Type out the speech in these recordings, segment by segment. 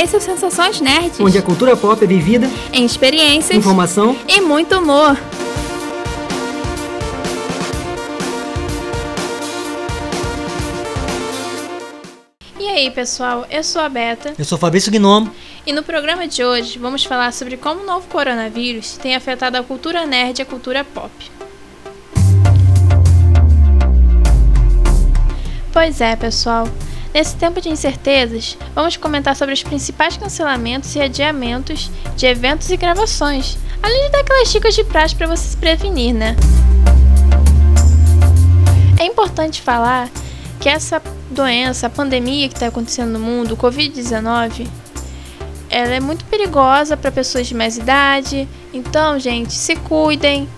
Esse é o Sensações Nerds. Onde a cultura pop é vivida em experiências, informação e muito humor. E aí, pessoal? Eu sou a Beta. Eu sou Fabrício Gnomo. E no programa de hoje vamos falar sobre como o novo coronavírus tem afetado a cultura nerd e a cultura pop. Pois é, pessoal. Nesse tempo de incertezas, vamos comentar sobre os principais cancelamentos e adiamentos de eventos e gravações, além de dar aquelas dicas de praxe para você se prevenir, né? É importante falar que essa doença, a pandemia que está acontecendo no mundo, o Covid-19, ela é muito perigosa para pessoas de mais idade. Então, gente, se cuidem,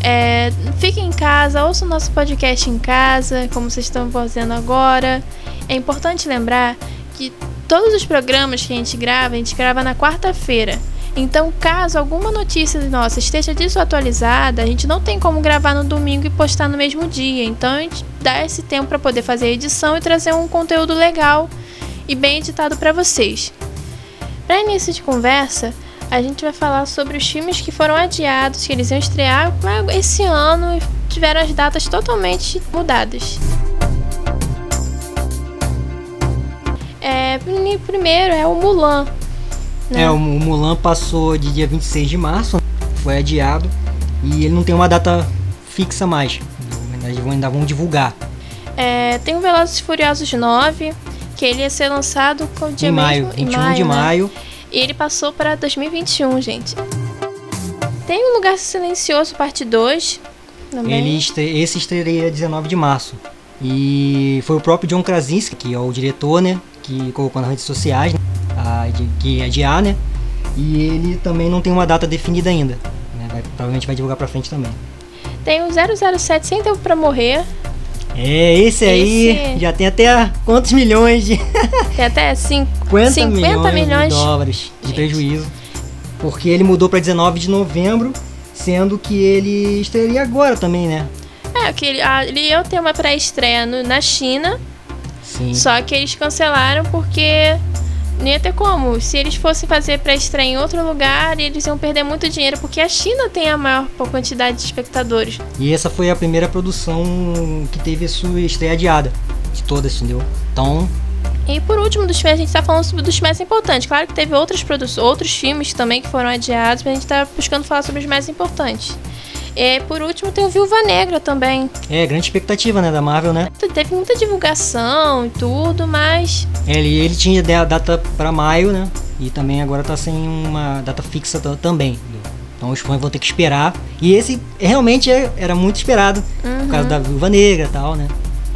é, fiquem em casa, ouçam nosso podcast em casa, como vocês estão fazendo agora. É importante lembrar que todos os programas que a gente grava, a gente grava na quarta-feira. Então, caso alguma notícia nossa esteja desatualizada, a gente não tem como gravar no domingo e postar no mesmo dia. Então, a gente dá esse tempo para poder fazer a edição e trazer um conteúdo legal e bem editado para vocês. Para início de conversa, a gente vai falar sobre os filmes que foram adiados, que eles iam estrear esse ano e tiveram as datas totalmente mudadas. É, primeiro é o Mulan. Né? É, o Mulan passou de dia 26 de março, foi adiado e ele não tem uma data fixa mais. Ainda vão divulgar. É, tem o Velozes e Furiosos 9, que ele ia ser lançado com dia em maio, mesmo, 21 em maio, de né? maio. E ele passou para 2021, gente. Tem o Lugar Silencioso, parte 2. Também. Ele estre... Esse estreia 19 de março. E foi o próprio John Krasinski, que é o diretor, né? Que colocou nas redes sociais, né, a, de, que é adiar, né? E ele também não tem uma data definida ainda. Né? Vai, provavelmente vai divulgar pra frente também. Tem o 007 Sem Tempo Pra Morrer. É, esse aí Esse- já tem até quantos milhões de. Tem até 50, 50, 50 milhões, milhões. de dólares de Gente. prejuízo. Porque ele mudou pra 19 de novembro, sendo que ele estrearia agora também, né? É, que ele, ah, ele ia ter uma pré-estreia na China, Sim. só que eles cancelaram porque não ia ter como. Se eles fossem fazer pré-estreia em outro lugar, eles iam perder muito dinheiro, porque a China tem a maior quantidade de espectadores. E essa foi a primeira produção que teve a sua estreia adiada. De todas, entendeu? Então, E por último dos filmes, a gente tá falando sobre dos mais importantes. Claro que teve produ outros filmes também que foram adiados, mas a gente tá buscando falar sobre os mais importantes. E por último tem o Viúva Negra também. é grande expectativa, né, da Marvel, né? Teve muita divulgação e tudo, mas Ele, ele tinha a data pra maio, né? E também agora tá sem uma data fixa ta- também. Então os fãs vão ter que esperar. E esse realmente é- era muito esperado. Por causa da Viúva Negra e tal, né?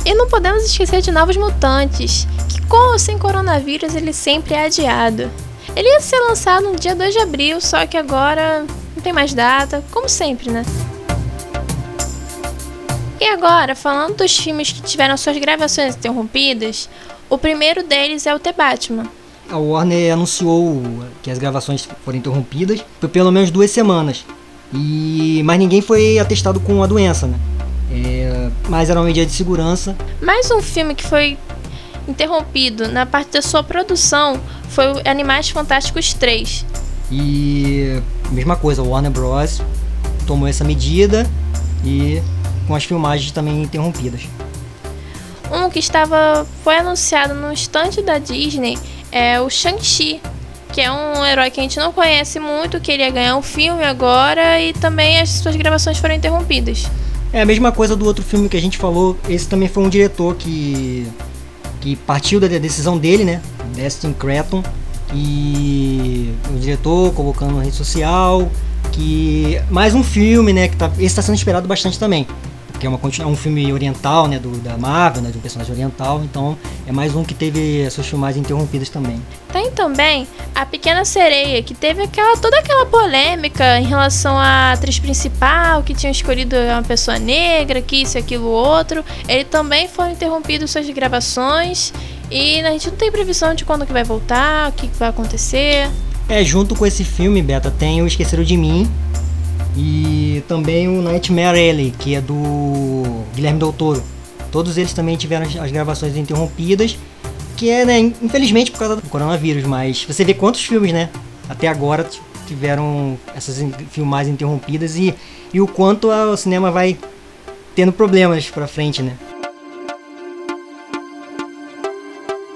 E não podemos esquecer de Novos Mutantes, que com ou sem coronavírus ele sempre é adiado. Ele ia ser lançado no dia 2 de abril, só que agora não tem mais data, como sempre, né? E agora, falando dos filmes que tiveram suas gravações interrompidas, o primeiro deles é o The Batman. A Warner anunciou que as gravações foram interrompidas por pelo menos duas semanas. E mas ninguém foi atestado com a doença, né? É, mas era uma medida de segurança. Mais um filme que foi interrompido na parte da sua produção foi o Animais Fantásticos 3. E mesma coisa, a Warner Bros. tomou essa medida e com as filmagens também interrompidas. Um que estava foi anunciado no estande da Disney é o Shang-Chi, que é um herói que a gente não conhece muito, que ele ia ganhar um filme agora e também as suas gravações foram interrompidas. É a mesma coisa do outro filme que a gente falou. Esse também foi um diretor que que partiu da decisão dele, né? Destin Cretton. E o diretor colocando na rede social que mais um filme, né? Que tá, esse está sendo esperado bastante também. Porque é, uma, é um filme oriental, né? Do, da Marvel, né? De um personagem oriental. Então é mais um que teve as suas filmagens interrompidas também. Tem também a Pequena Sereia, que teve aquela, toda aquela polêmica em relação à atriz principal, que tinha escolhido uma pessoa negra, que isso, aquilo, outro. Ele também foram interrompidos suas gravações. E a gente não tem previsão de quando que vai voltar, o que, que vai acontecer. É, junto com esse filme, Beta, tem o Esqueceram de Mim e também o Nightmare Alley, que é do Guilherme Del Toro. Todos eles também tiveram as- gravações interrompidas que é, né, infelizmente por causa do coronavírus, mas você vê quantos filmes, né, até agora tiveram essas filmagens interrompidas e, e o quanto o cinema vai tendo problemas pra frente, né.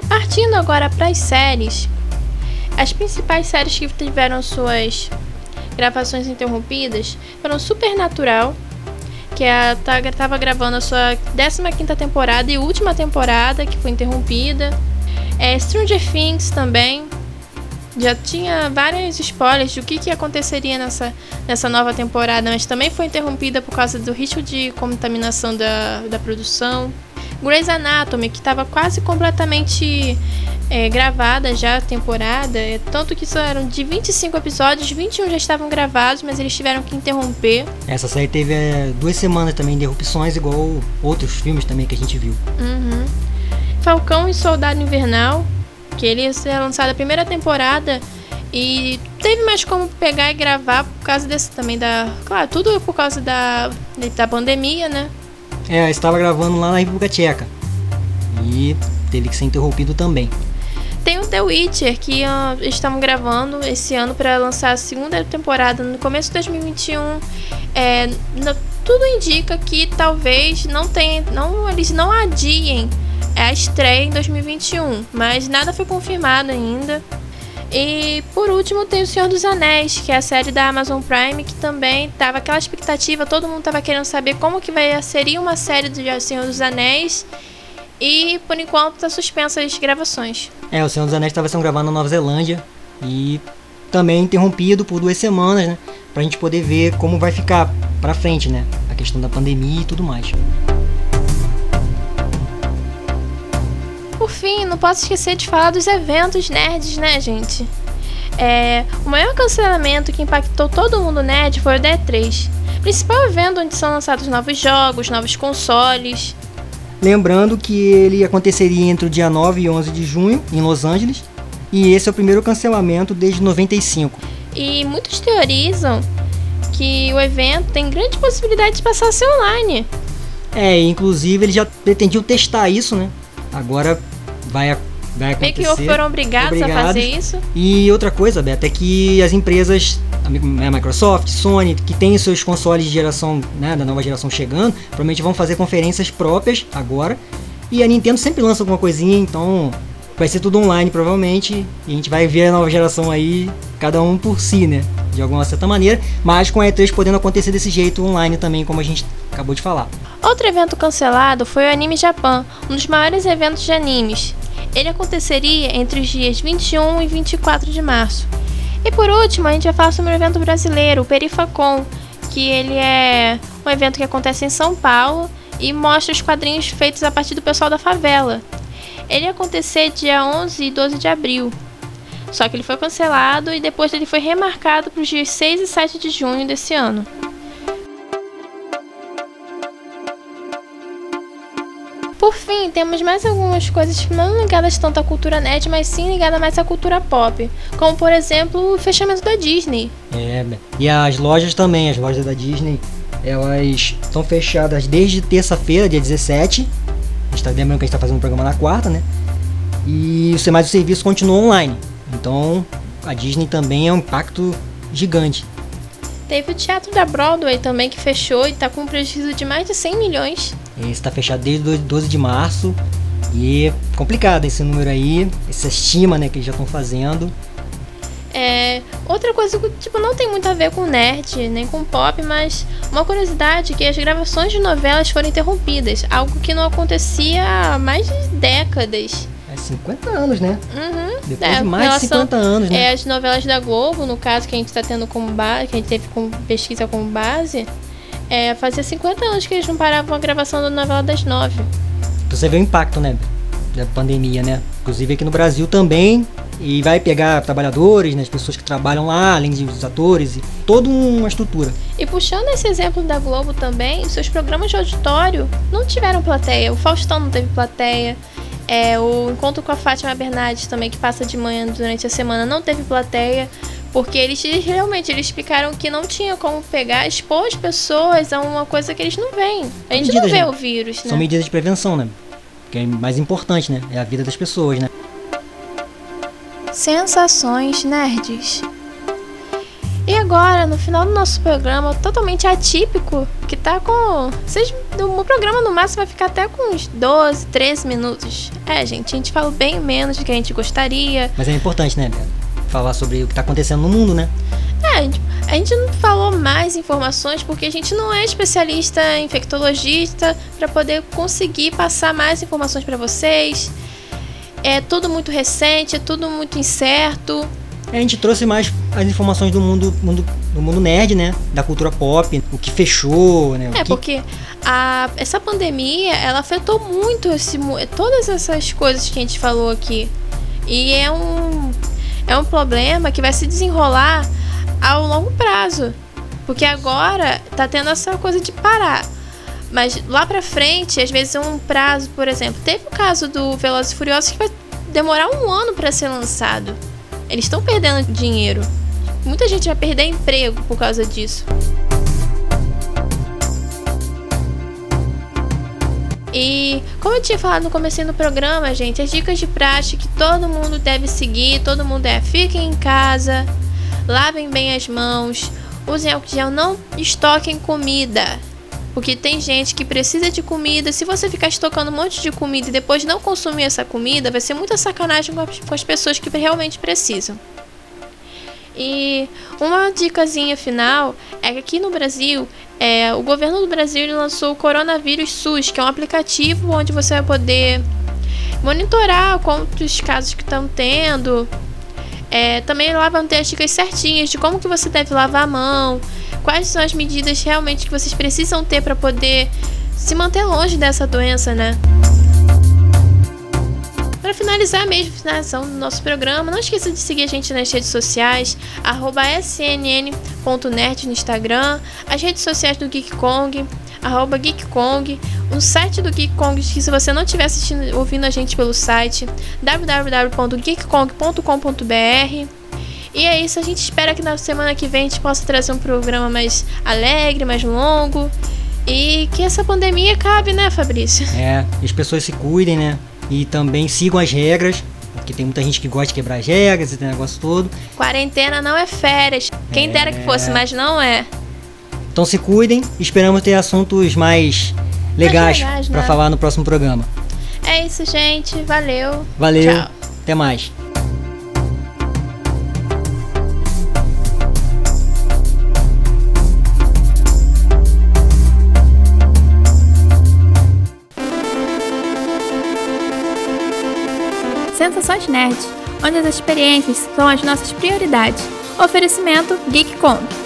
Partindo agora para as séries, as principais séries que tiveram suas gravações interrompidas foram Supernatural, que estava gravando a sua 15 temporada e última temporada, que foi interrompida. É, Stranger Things também. Já tinha vários spoilers do que, que aconteceria nessa, nessa nova temporada, mas também foi interrompida por causa do risco de contaminação da, da produção. Grey's Anatomy, que estava quase completamente é, gravada já a temporada, é, tanto que eram de 25 episódios, 21 já estavam gravados, mas eles tiveram que interromper. Essa série teve é, duas semanas também de interrupções, igual outros filmes também que a gente viu. Uhum. Falcão e Soldado Invernal, que ele ia ser lançado a primeira temporada e teve mais como pegar e gravar por causa desse também da. Claro, tudo por causa da, da pandemia, né? É, estava gravando lá na República Tcheca. E teve que ser interrompido também. Tem o The Witcher, que uh, estamos gravando esse ano para lançar a segunda temporada no começo de 2021. É, no, tudo indica que talvez não tenha, não, eles não adiem a estreia em 2021, mas nada foi confirmado ainda. E por último tem o Senhor dos Anéis, que é a série da Amazon Prime, que também tava aquela expectativa, todo mundo tava querendo saber como que vai, seria uma série do Senhor dos Anéis. E por enquanto tá suspensa as gravações. É, o Senhor dos Anéis estava sendo gravado na Nova Zelândia e também interrompido por duas semanas, né? Pra gente poder ver como vai ficar pra frente, né? A questão da pandemia e tudo mais. Por fim, não posso esquecer de falar dos eventos nerds, né, gente? É, o maior cancelamento que impactou todo mundo nerd foi o D3, principal evento onde são lançados novos jogos, novos consoles. Lembrando que ele aconteceria entre o dia 9 e 11 de junho, em Los Angeles, e esse é o primeiro cancelamento desde 95. E muitos teorizam que o evento tem grande possibilidade de passar a ser online. É, inclusive eles já pretendiam testar isso, né? Agora vai, vai acontecer. Meio que foram obrigados, obrigados, a fazer isso. E outra coisa, Beto, é que as empresas, a né, Microsoft, Sony, que tem seus consoles de geração, né, da nova geração chegando, provavelmente vão fazer conferências próprias agora. E a Nintendo sempre lança alguma coisinha, então vai ser tudo online provavelmente. E a gente vai ver a nova geração aí, cada um por si, né? De alguma certa maneira. Mas com a E3 podendo acontecer desse jeito online também, como a gente acabou de falar. Outro evento cancelado foi o Anime Japan, um dos maiores eventos de animes. Ele aconteceria entre os dias 21 e 24 de março. E por último, a gente vai falar sobre o evento brasileiro, o Perifacon, que ele é um evento que acontece em São Paulo e mostra os quadrinhos feitos a partir do pessoal da favela. Ele ia acontecer dia 11 e 12 de abril. Só que ele foi cancelado e depois ele foi remarcado para os dias 6 e 7 de junho desse ano. Por fim, temos mais algumas coisas não ligadas tanto à cultura nerd, mas sim ligadas mais à cultura pop. Como, por exemplo, o fechamento da Disney. É, e as lojas também, as lojas da Disney, elas estão fechadas desde terça-feira, dia 17. Tá lembrando que a gente está fazendo o programa na quarta, né? E mais o serviço continua online. Então, a Disney também é um impacto gigante. Teve o teatro da Broadway também que fechou e está com um prejuízo de mais de 100 milhões. Está fechado desde 12 de março e é complicado esse número aí, essa estima né, que eles já estão fazendo. É, outra coisa que tipo, não tem muito a ver com nerd, nem com pop, mas uma curiosidade é que as gravações de novelas foram interrompidas, algo que não acontecia há mais de décadas. É 50 anos, né? Uhum. Depois é, de mais relação, de 50 anos, né? É, as novelas da Globo, no caso, que a gente está tendo como base, que a gente teve como pesquisa como base, é, fazia 50 anos que eles não paravam a gravação da novela das nove. Você vê o impacto, né? Da pandemia, né? Inclusive aqui no Brasil também. E vai pegar trabalhadores, né, as pessoas que trabalham lá, além dos atores, e toda uma estrutura. E puxando esse exemplo da Globo também, seus programas de auditório não tiveram plateia. O Faustão não teve plateia. É, o Encontro com a Fátima Bernardes também, que passa de manhã durante a semana, não teve plateia. Porque eles realmente eles explicaram que não tinha como pegar, expor as pessoas a uma coisa que eles não veem. A gente medidas, não vê né? o vírus, né? São medidas de prevenção, né? que é mais importante, né? É a vida das pessoas, né? Sensações nerds. E agora, no final do nosso programa, totalmente atípico, que tá com. Vocês, o programa no máximo vai ficar até com uns 12, 13 minutos. É, gente, a gente fala bem menos do que a gente gostaria. Mas é importante, né, Falar sobre o que tá acontecendo no mundo, né? É, a gente, a gente não falou mais informações porque a gente não é especialista infectologista para poder conseguir passar mais informações para vocês. É tudo muito recente, é tudo muito incerto. A gente trouxe mais as informações do mundo, mundo, do mundo nerd, né? Da cultura pop, o que fechou, né? É, que... porque a, essa pandemia, ela afetou muito esse, todas essas coisas que a gente falou aqui. E é um, é um problema que vai se desenrolar ao longo prazo. Porque agora tá tendo essa coisa de parar. Mas lá pra frente, às vezes um prazo, por exemplo, teve o caso do Velozes e Furiosos que vai demorar um ano para ser lançado. Eles estão perdendo dinheiro. Muita gente vai perder emprego por causa disso. E como eu tinha falado no começo do programa, gente, as dicas de prática que todo mundo deve seguir, todo mundo é fiquem em casa, lavem bem as mãos, usem álcool gel, não estoquem comida. Porque tem gente que precisa de comida. Se você ficar estocando um monte de comida e depois não consumir essa comida, vai ser muita sacanagem com as pessoas que realmente precisam. E uma dicasinha final é que aqui no Brasil, é, o governo do Brasil lançou o Coronavírus SUS, que é um aplicativo onde você vai poder monitorar quantos casos que estão tendo. É, também lá vão ter as dicas certinhas de como que você deve lavar a mão, quais são as medidas realmente que vocês precisam ter para poder se manter longe dessa doença, né? Para finalizar mesmo, finalização do nosso programa, não esqueça de seguir a gente nas redes sociais, snn.nerd no Instagram, as redes sociais do Geek Kong, arroba GeekKong, o site do Geek Kong, que se você não estiver assistindo, ouvindo a gente pelo site, www.geekkong.com.br e é isso, a gente espera que na semana que vem a gente possa trazer um programa mais alegre, mais longo. E que essa pandemia acabe, né, Fabrício? É, as pessoas se cuidem, né? E também sigam as regras, porque tem muita gente que gosta de quebrar as regras, esse negócio todo. Quarentena não é férias. Quem é... dera que fosse, mas não é. Então se cuidem, esperamos ter assuntos mais legais, legais para né? falar no próximo programa. É isso, gente. Valeu. Valeu. Tchau. Até mais. Sensações Nerd, onde as experiências são as nossas prioridades. Oferecimento GeekCon.